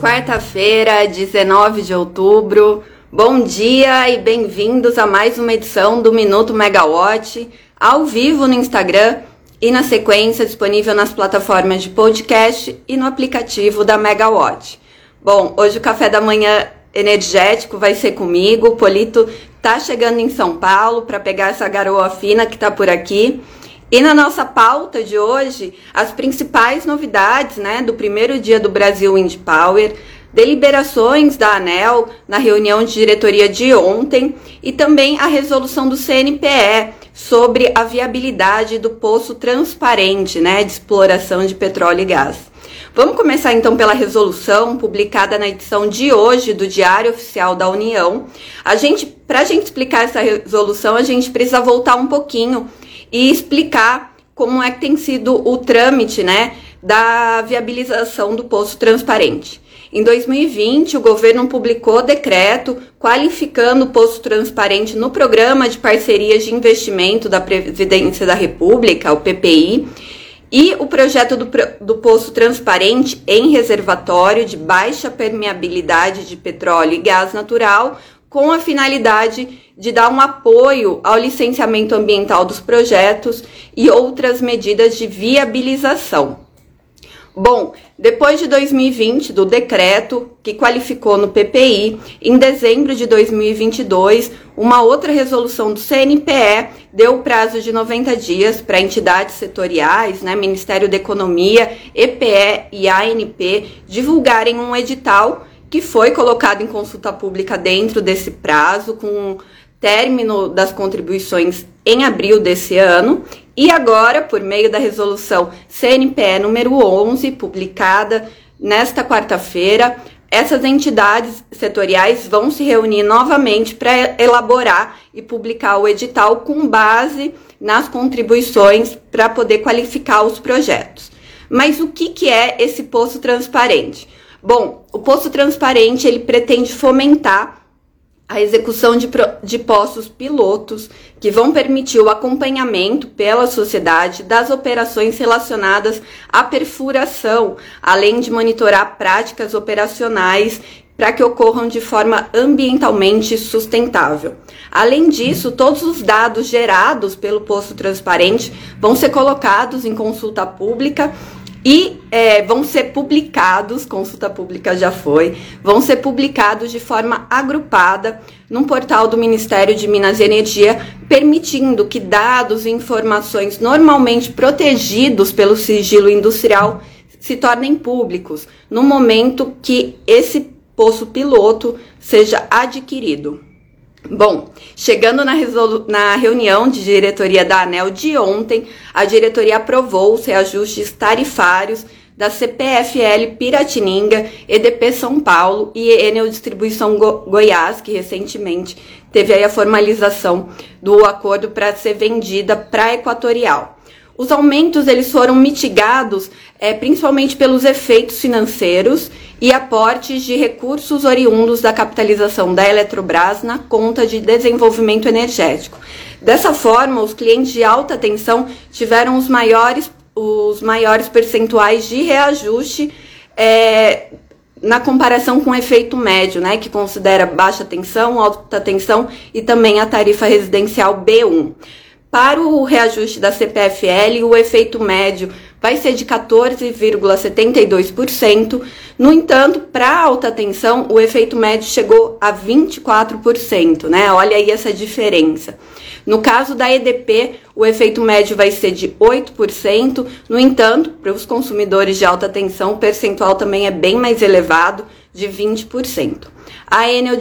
Quarta-feira, 19 de outubro. Bom dia e bem-vindos a mais uma edição do Minuto Megawatt, ao vivo no Instagram e na sequência disponível nas plataformas de podcast e no aplicativo da Megawatt. Bom, hoje o café da manhã energético vai ser comigo. O Polito tá chegando em São Paulo para pegar essa garoa fina que tá por aqui. E na nossa pauta de hoje, as principais novidades né, do primeiro dia do Brasil Wind Power, deliberações da ANEL na reunião de diretoria de ontem e também a resolução do CNPE sobre a viabilidade do poço transparente né, de exploração de petróleo e gás. Vamos começar então pela resolução publicada na edição de hoje do Diário Oficial da União. A gente, para a gente explicar essa resolução, a gente precisa voltar um pouquinho e explicar como é que tem sido o trâmite, né, da viabilização do poço transparente. Em 2020, o governo publicou decreto qualificando o poço transparente no Programa de Parcerias de Investimento da Presidência da República, o PPI, e o projeto do, do poço transparente em reservatório de baixa permeabilidade de petróleo e gás natural, com a finalidade de dar um apoio ao licenciamento ambiental dos projetos e outras medidas de viabilização. Bom, depois de 2020, do decreto que qualificou no PPI, em dezembro de 2022, uma outra resolução do CNPE deu o prazo de 90 dias para entidades setoriais, né, Ministério da Economia, EPE e ANP, divulgarem um edital que foi colocado em consulta pública dentro desse prazo, com término das contribuições em abril desse ano. E agora, por meio da resolução CNPE número 11, publicada nesta quarta-feira, essas entidades setoriais vão se reunir novamente para elaborar e publicar o edital com base nas contribuições para poder qualificar os projetos. Mas o que, que é esse poço transparente? Bom, o poço transparente ele pretende fomentar a execução de, de postos pilotos que vão permitir o acompanhamento pela sociedade das operações relacionadas à perfuração, além de monitorar práticas operacionais para que ocorram de forma ambientalmente sustentável. Além disso, todos os dados gerados pelo posto transparente vão ser colocados em consulta pública e é, vão ser publicados, consulta pública já foi, vão ser publicados de forma agrupada num portal do Ministério de Minas e Energia, permitindo que dados e informações normalmente protegidos pelo sigilo industrial se tornem públicos no momento que esse poço piloto seja adquirido. Bom, chegando na, na, reunião de diretoria da ANEL de ontem, a diretoria aprovou os reajustes tarifários da CPFL Piratininga, EDP São Paulo e Enel Distribuição Go Goiás, que recentemente teve a formalização do acordo para ser vendida para Equatorial. Os aumentos eles foram mitigados é, principalmente pelos efeitos financeiros e aportes de recursos oriundos da capitalização da Eletrobras na conta de desenvolvimento energético. Dessa forma, os clientes de alta tensão tiveram os maiores, os maiores percentuais de reajuste é, na comparação com o efeito médio, né, que considera baixa tensão, alta tensão e também a tarifa residencial B1. Para o reajuste da CPFL, o efeito médio vai ser de 14,72%. No entanto, para alta tensão, o efeito médio chegou a 24%, né? Olha aí essa diferença. No caso da EDP, o efeito médio vai ser de 8%. No entanto, para os consumidores de alta tensão, o percentual também é bem mais elevado, de 20%. A Enel,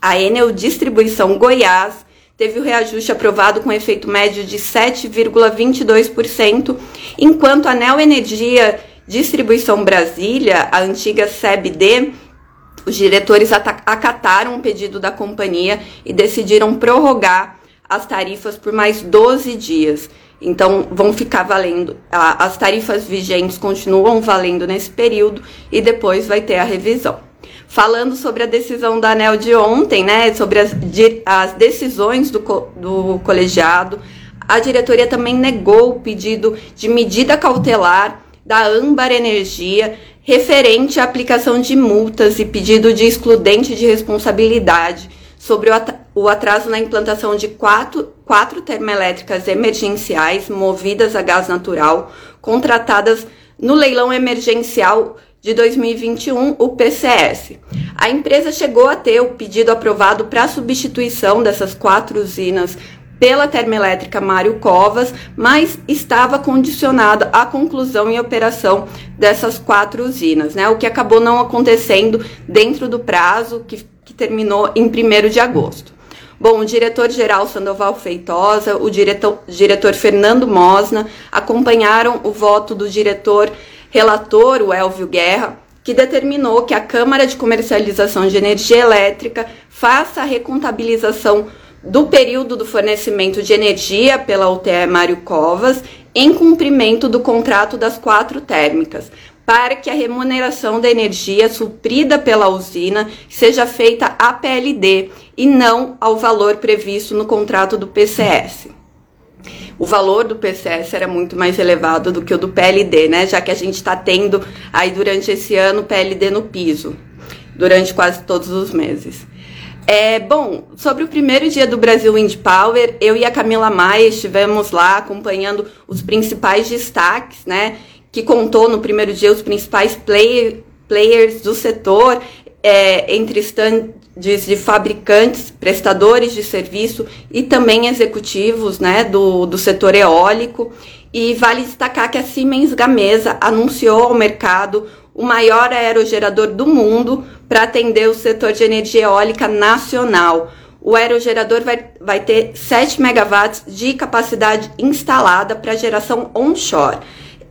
a Enel Distribuição Goiás teve o reajuste aprovado com efeito médio de 7,22%, enquanto a Neo Energia Distribuição Brasília, a antiga SEBD, os diretores acataram o pedido da companhia e decidiram prorrogar as tarifas por mais 12 dias. Então, vão ficar valendo, as tarifas vigentes continuam valendo nesse período e depois vai ter a revisão falando sobre a decisão da ANEL de ontem, né, sobre as, as decisões do, do colegiado. A diretoria também negou o pedido de medida cautelar da Âmbar Energia referente à aplicação de multas e pedido de excludente de responsabilidade sobre o atraso na implantação de quatro, quatro termoelétricas emergenciais movidas a gás natural, contratadas no leilão emergencial de 2021, o PCS. A empresa chegou a ter o pedido aprovado para a substituição dessas quatro usinas pela termoelétrica Mário Covas, mas estava condicionada à conclusão e operação dessas quatro usinas, né? O que acabou não acontecendo dentro do prazo que, que terminou em 1 de agosto. Bom, o diretor-geral Sandoval Feitosa, o diretor, diretor Fernando Mosna acompanharam o voto do diretor relator, o Elvio Guerra, que determinou que a Câmara de Comercialização de Energia Elétrica faça a recontabilização do período do fornecimento de energia pela UTE Mário Covas em cumprimento do contrato das quatro térmicas, para que a remuneração da energia suprida pela usina seja feita à PLD e não ao valor previsto no contrato do PCS. O valor do PCS era muito mais elevado do que o do PLD, né? Já que a gente está tendo aí durante esse ano PLD no piso, durante quase todos os meses. É, bom, sobre o primeiro dia do Brasil Wind Power, eu e a Camila Maia estivemos lá acompanhando os principais destaques, né? Que contou no primeiro dia os principais play, players do setor, é, entre stands de fabricantes, prestadores de serviço e também executivos né, do, do setor eólico. E vale destacar que a Siemens Gamesa anunciou ao mercado o maior aerogerador do mundo para atender o setor de energia eólica nacional. O aerogerador vai, vai ter 7 megawatts de capacidade instalada para geração onshore.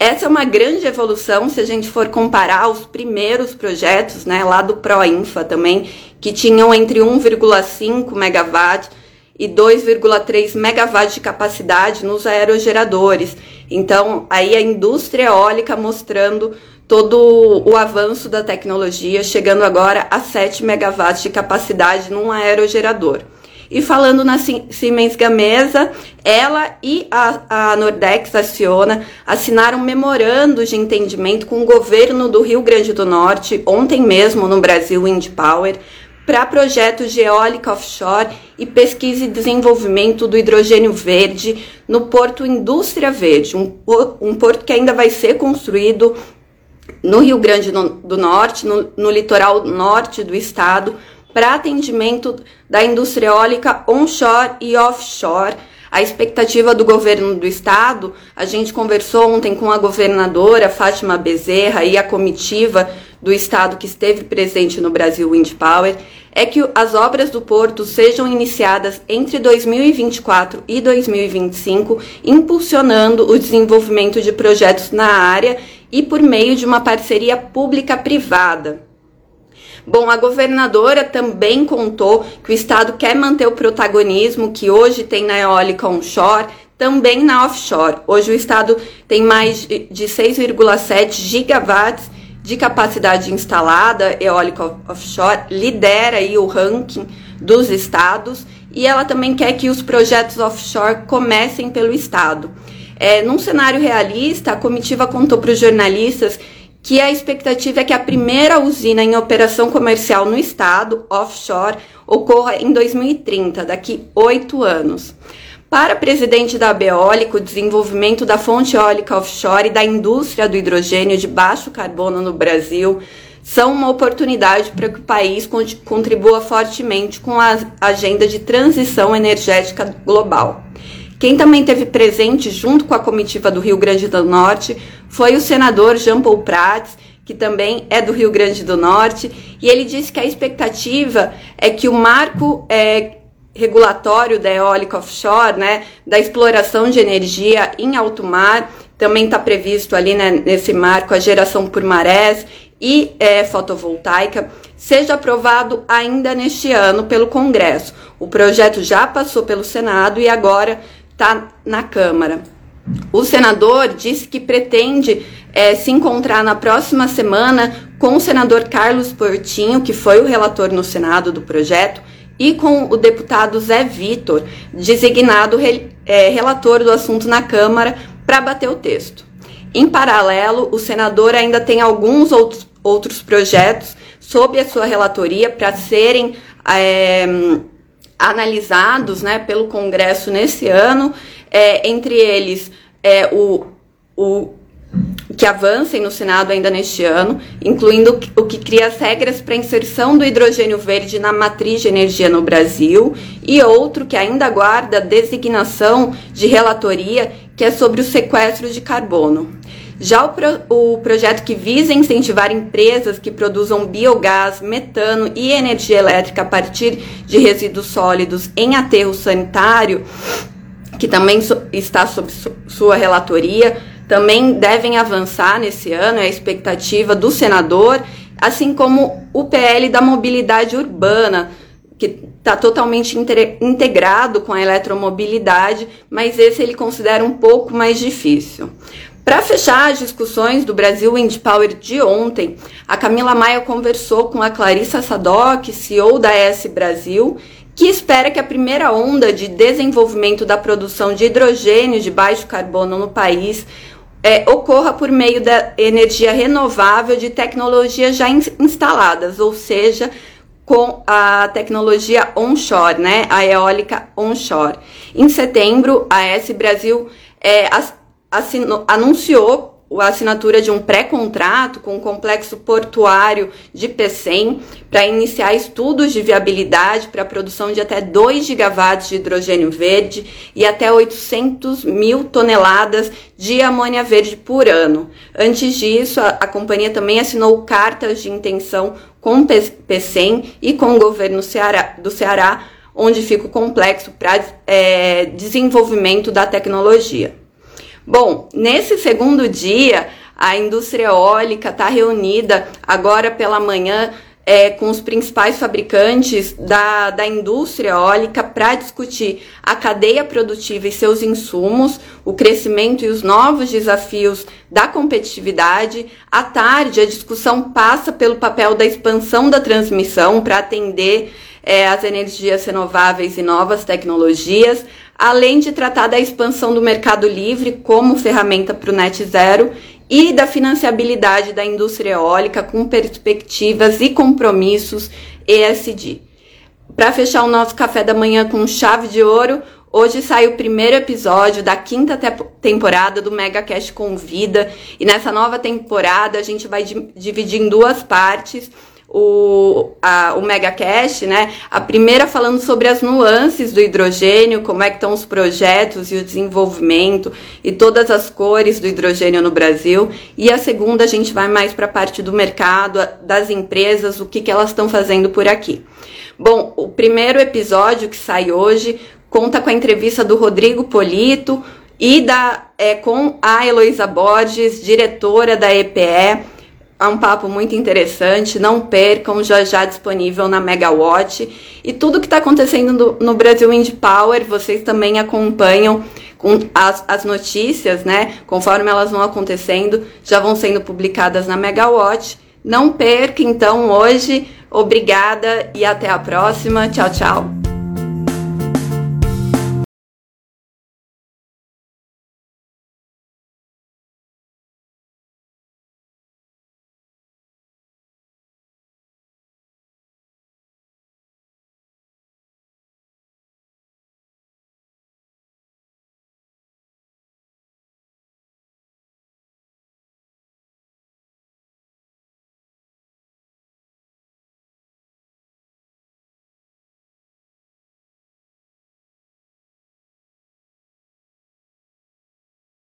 Essa é uma grande evolução se a gente for comparar os primeiros projetos, né, lá do Proinfa também, que tinham entre 1,5 megawatts e 2,3 megawatts de capacidade nos aerogeradores. Então, aí a indústria eólica mostrando todo o avanço da tecnologia, chegando agora a 7 megawatts de capacidade num aerogerador. E falando na Siemens Gamesa, ela e a, a Nordex Aciona assinaram memorando de entendimento com o governo do Rio Grande do Norte, ontem mesmo no Brasil Wind Power, para projetos de eólica offshore e pesquisa e desenvolvimento do hidrogênio verde no Porto Indústria Verde, um, um porto que ainda vai ser construído no Rio Grande do Norte, no, no litoral norte do estado, para atendimento da indústria eólica onshore e offshore. A expectativa do governo do estado, a gente conversou ontem com a governadora Fátima Bezerra e a comitiva do estado que esteve presente no Brasil Wind Power, é que as obras do porto sejam iniciadas entre 2024 e 2025, impulsionando o desenvolvimento de projetos na área e por meio de uma parceria pública-privada. Bom, a governadora também contou que o estado quer manter o protagonismo que hoje tem na eólica onshore, também na offshore. Hoje o estado tem mais de 6,7 gigawatts de capacidade instalada eólica offshore, lidera aí o ranking dos estados e ela também quer que os projetos offshore comecem pelo estado. É, num cenário realista, a comitiva contou para os jornalistas que a expectativa é que a primeira usina em operação comercial no estado, offshore, ocorra em 2030, daqui oito anos. Para presidente da Beólica, o desenvolvimento da fonte eólica offshore e da indústria do hidrogênio de baixo carbono no Brasil são uma oportunidade para que o país contribua fortemente com a agenda de transição energética global. Quem também teve presente junto com a comitiva do Rio Grande do Norte foi o senador Jean Paul Prats, que também é do Rio Grande do Norte, e ele disse que a expectativa é que o marco é, regulatório da eólica offshore, né, da exploração de energia em alto mar, também está previsto ali né, nesse marco a geração por marés e é, fotovoltaica, seja aprovado ainda neste ano pelo Congresso. O projeto já passou pelo Senado e agora está na Câmara. O senador disse que pretende é, se encontrar na próxima semana com o senador Carlos Portinho, que foi o relator no Senado do projeto, e com o deputado Zé Vitor, designado re, é, relator do assunto na Câmara, para bater o texto. Em paralelo, o senador ainda tem alguns outros, outros projetos sob a sua relatoria para serem é, analisados né, pelo Congresso nesse ano, é, entre eles é, o, o que avancem no Senado ainda neste ano, incluindo o que cria as regras para a inserção do hidrogênio verde na matriz de energia no Brasil, e outro que ainda aguarda designação de relatoria, que é sobre o sequestro de carbono. Já o, pro, o projeto que visa incentivar empresas que produzam biogás, metano e energia elétrica a partir de resíduos sólidos em aterro sanitário, que também so, está sob su, sua relatoria, também devem avançar nesse ano, é a expectativa do senador, assim como o PL da mobilidade urbana, que está totalmente integrado com a eletromobilidade, mas esse ele considera um pouco mais difícil. Para fechar as discussões do Brasil Wind Power de ontem, a Camila Maia conversou com a Clarissa Sadoc, CEO da S Brasil, que espera que a primeira onda de desenvolvimento da produção de hidrogênio de baixo carbono no país é, ocorra por meio da energia renovável de tecnologias já in instaladas, ou seja, com a tecnologia onshore, né, a eólica onshore. Em setembro, a S Brasil é, assinou, anunciou a assinatura de um pré-contrato com o complexo portuário de Pecém para iniciar estudos de viabilidade para a produção de até 2 gigawatts de hidrogênio verde e até 800 mil toneladas de amônia verde por ano. Antes disso, a, a companhia também assinou cartas de intenção com Pecém e com o governo Ceará, do Ceará, onde fica o complexo para é, desenvolvimento da tecnologia. Bom, nesse segundo dia, a indústria eólica está reunida agora pela manhã é, com os principais fabricantes da, da indústria eólica para discutir a cadeia produtiva e seus insumos, o crescimento e os novos desafios da competitividade. À tarde, a discussão passa pelo papel da expansão da transmissão para atender é, as energias renováveis e novas tecnologias além de tratar da expansão do mercado livre como ferramenta para o net zero e da financiabilidade da indústria eólica com perspectivas e compromissos ESG. Para fechar o nosso café da manhã com chave de ouro, hoje sai o primeiro episódio da quinta te temporada do Mega Cash Convida e nessa nova temporada a gente vai dividir em duas partes o, a, o MegaCast, né? A primeira falando sobre as nuances do hidrogênio, como é que estão os projetos e o desenvolvimento e todas as cores do hidrogênio no Brasil. E a segunda a gente vai mais para a parte do mercado, das empresas, o que, que elas estão fazendo por aqui. Bom, o primeiro episódio que sai hoje conta com a entrevista do Rodrigo Polito e da, é, com a Heloísa Borges, diretora da EPE é um papo muito interessante, não percam, já já disponível na Megawatt. E tudo que está acontecendo no, no, Brasil Wind Power, vocês também acompanham com as, as notícias, né? Conforme elas vão acontecendo, já vão sendo publicadas na Megawatt. Não perca, então, hoje. Obrigada e até a próxima. Tchau, tchau.